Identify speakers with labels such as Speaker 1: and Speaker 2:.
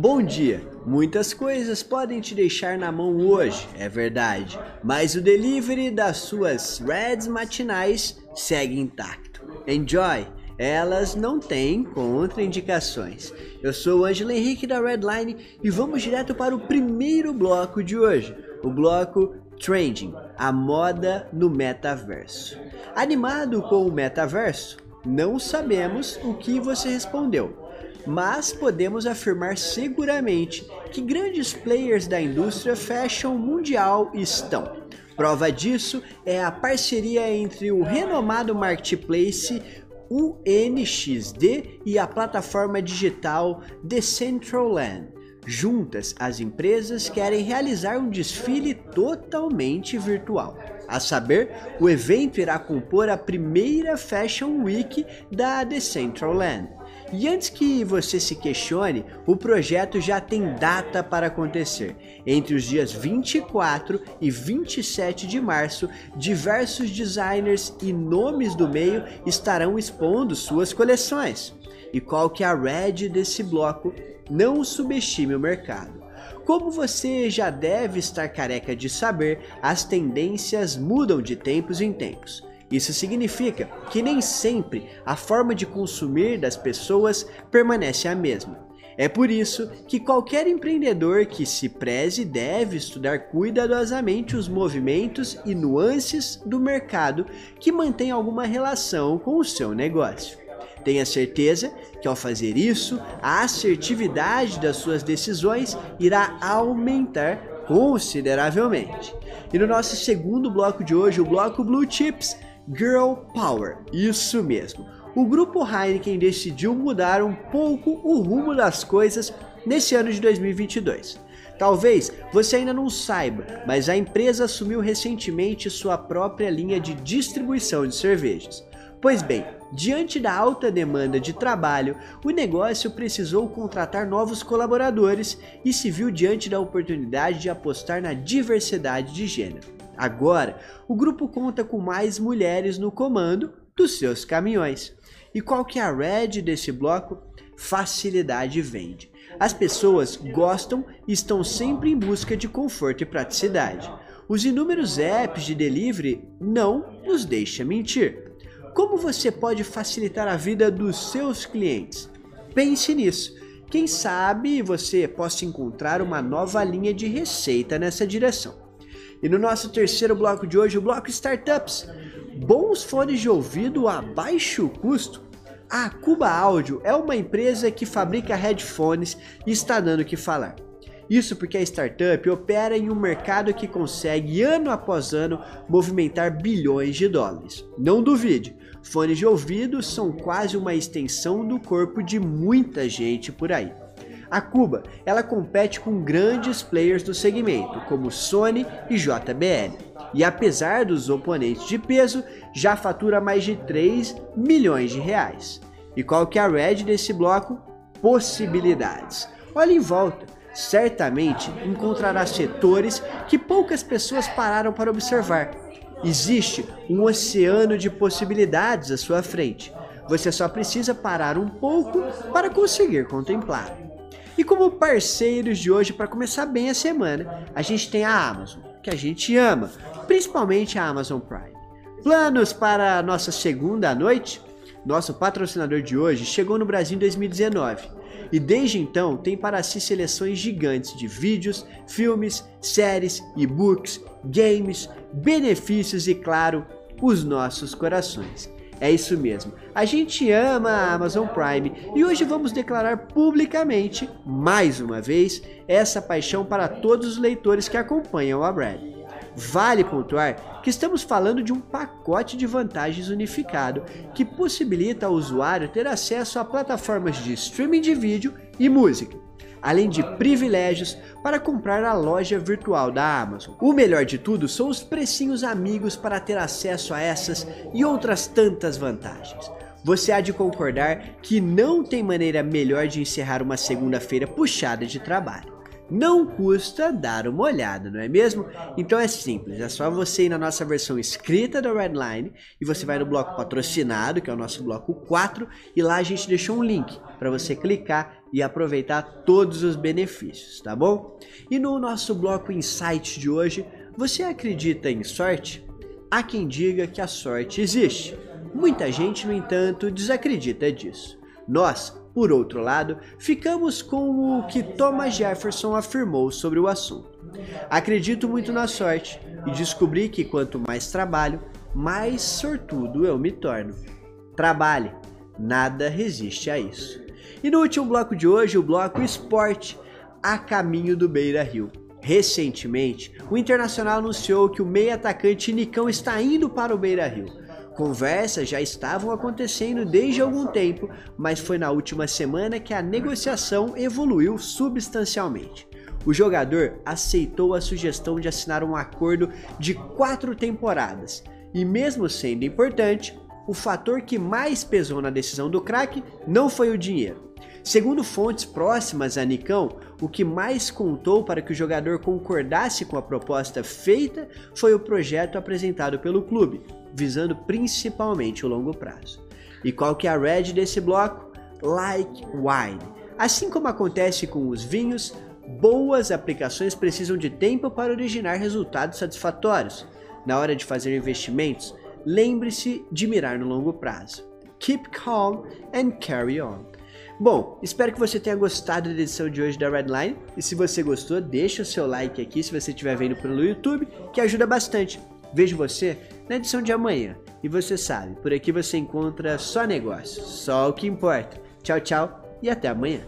Speaker 1: Bom dia! Muitas coisas podem te deixar na mão hoje, é verdade, mas o delivery das suas Reds matinais segue intacto. Enjoy! Elas não têm contraindicações. Eu sou o Ângelo Henrique da Redline e vamos direto para o primeiro bloco de hoje, o bloco Trending, a moda no metaverso. Animado com o metaverso? Não sabemos o que você respondeu mas podemos afirmar seguramente que grandes players da indústria fashion mundial estão. Prova disso é a parceria entre o renomado marketplace UNXD e a plataforma digital Decentraland. Juntas, as empresas querem realizar um desfile totalmente virtual. A saber, o evento irá compor a primeira Fashion Week da Decentraland e antes que você se questione, o projeto já tem data para acontecer. Entre os dias 24 e 27 de março, diversos designers e nomes do meio estarão expondo suas coleções. E qual que é a red desse bloco? Não subestime o mercado. Como você já deve estar careca de saber, as tendências mudam de tempos em tempos. Isso significa que nem sempre a forma de consumir das pessoas permanece a mesma. É por isso que qualquer empreendedor que se preze deve estudar cuidadosamente os movimentos e nuances do mercado que mantém alguma relação com o seu negócio. Tenha certeza que ao fazer isso, a assertividade das suas decisões irá aumentar consideravelmente. E no nosso segundo bloco de hoje, o bloco Blue Chips, Girl Power, isso mesmo. O grupo Heineken decidiu mudar um pouco o rumo das coisas nesse ano de 2022. Talvez você ainda não saiba, mas a empresa assumiu recentemente sua própria linha de distribuição de cervejas. Pois bem, diante da alta demanda de trabalho, o negócio precisou contratar novos colaboradores e se viu diante da oportunidade de apostar na diversidade de gênero. Agora, o grupo conta com mais mulheres no comando dos seus caminhões. E qual que é a red desse bloco? Facilidade vende. As pessoas gostam e estão sempre em busca de conforto e praticidade. Os inúmeros apps de delivery não nos deixam mentir. Como você pode facilitar a vida dos seus clientes? Pense nisso. Quem sabe você possa encontrar uma nova linha de receita nessa direção. E no nosso terceiro bloco de hoje, o bloco Startups. Bons fones de ouvido a baixo custo? A Cuba Audio é uma empresa que fabrica headphones e está dando o que falar. Isso porque a startup opera em um mercado que consegue ano após ano movimentar bilhões de dólares. Não duvide, fones de ouvido são quase uma extensão do corpo de muita gente por aí. A Cuba, ela compete com grandes players do segmento, como Sony e JBL. E apesar dos oponentes de peso, já fatura mais de 3 milhões de reais. E qual que é a red desse bloco? Possibilidades. Olhe em volta, certamente encontrará setores que poucas pessoas pararam para observar. Existe um oceano de possibilidades à sua frente. Você só precisa parar um pouco para conseguir contemplar. E como parceiros de hoje, para começar bem a semana, a gente tem a Amazon, que a gente ama, principalmente a Amazon Prime. Planos para a nossa segunda noite? Nosso patrocinador de hoje chegou no Brasil em 2019 e desde então tem para si seleções gigantes de vídeos, filmes, séries, e-books, games, benefícios e, claro, os nossos corações. É isso mesmo. A gente ama a Amazon Prime e hoje vamos declarar publicamente, mais uma vez, essa paixão para todos os leitores que acompanham a Brad. Vale pontuar que estamos falando de um pacote de vantagens unificado que possibilita ao usuário ter acesso a plataformas de streaming de vídeo e música além de privilégios para comprar a loja virtual da Amazon. O melhor de tudo são os precinhos amigos para ter acesso a essas e outras tantas vantagens. Você há de concordar que não tem maneira melhor de encerrar uma segunda-feira puxada de trabalho. Não custa dar uma olhada, não é mesmo? Então é simples, é só você ir na nossa versão escrita da Redline e você vai no bloco patrocinado, que é o nosso bloco 4, e lá a gente deixou um link para você clicar e aproveitar todos os benefícios, tá bom? E no nosso bloco Insight de hoje, você acredita em sorte? Há quem diga que a sorte existe. Muita gente, no entanto, desacredita disso. Nós, por outro lado, ficamos com o que Thomas Jefferson afirmou sobre o assunto. Acredito muito na sorte e descobri que quanto mais trabalho, mais sortudo eu me torno. Trabalhe, nada resiste a isso. E no último bloco de hoje, o bloco Esporte, a caminho do Beira Rio. Recentemente, o Internacional anunciou que o meio atacante Nicão está indo para o Beira Rio. Conversas já estavam acontecendo desde algum tempo, mas foi na última semana que a negociação evoluiu substancialmente. O jogador aceitou a sugestão de assinar um acordo de quatro temporadas, e mesmo sendo importante, o fator que mais pesou na decisão do craque não foi o dinheiro. Segundo fontes próximas a Nicão, o que mais contou para que o jogador concordasse com a proposta feita foi o projeto apresentado pelo clube, visando principalmente o longo prazo. E qual que é a red desse bloco? Like wine. Assim como acontece com os vinhos, boas aplicações precisam de tempo para originar resultados satisfatórios. Na hora de fazer investimentos, lembre-se de mirar no longo prazo. Keep calm and carry on. Bom, espero que você tenha gostado da edição de hoje da Redline. E se você gostou, deixa o seu like aqui se você estiver vendo pelo YouTube, que ajuda bastante. Vejo você na edição de amanhã. E você sabe, por aqui você encontra só negócio, só o que importa. Tchau, tchau e até amanhã.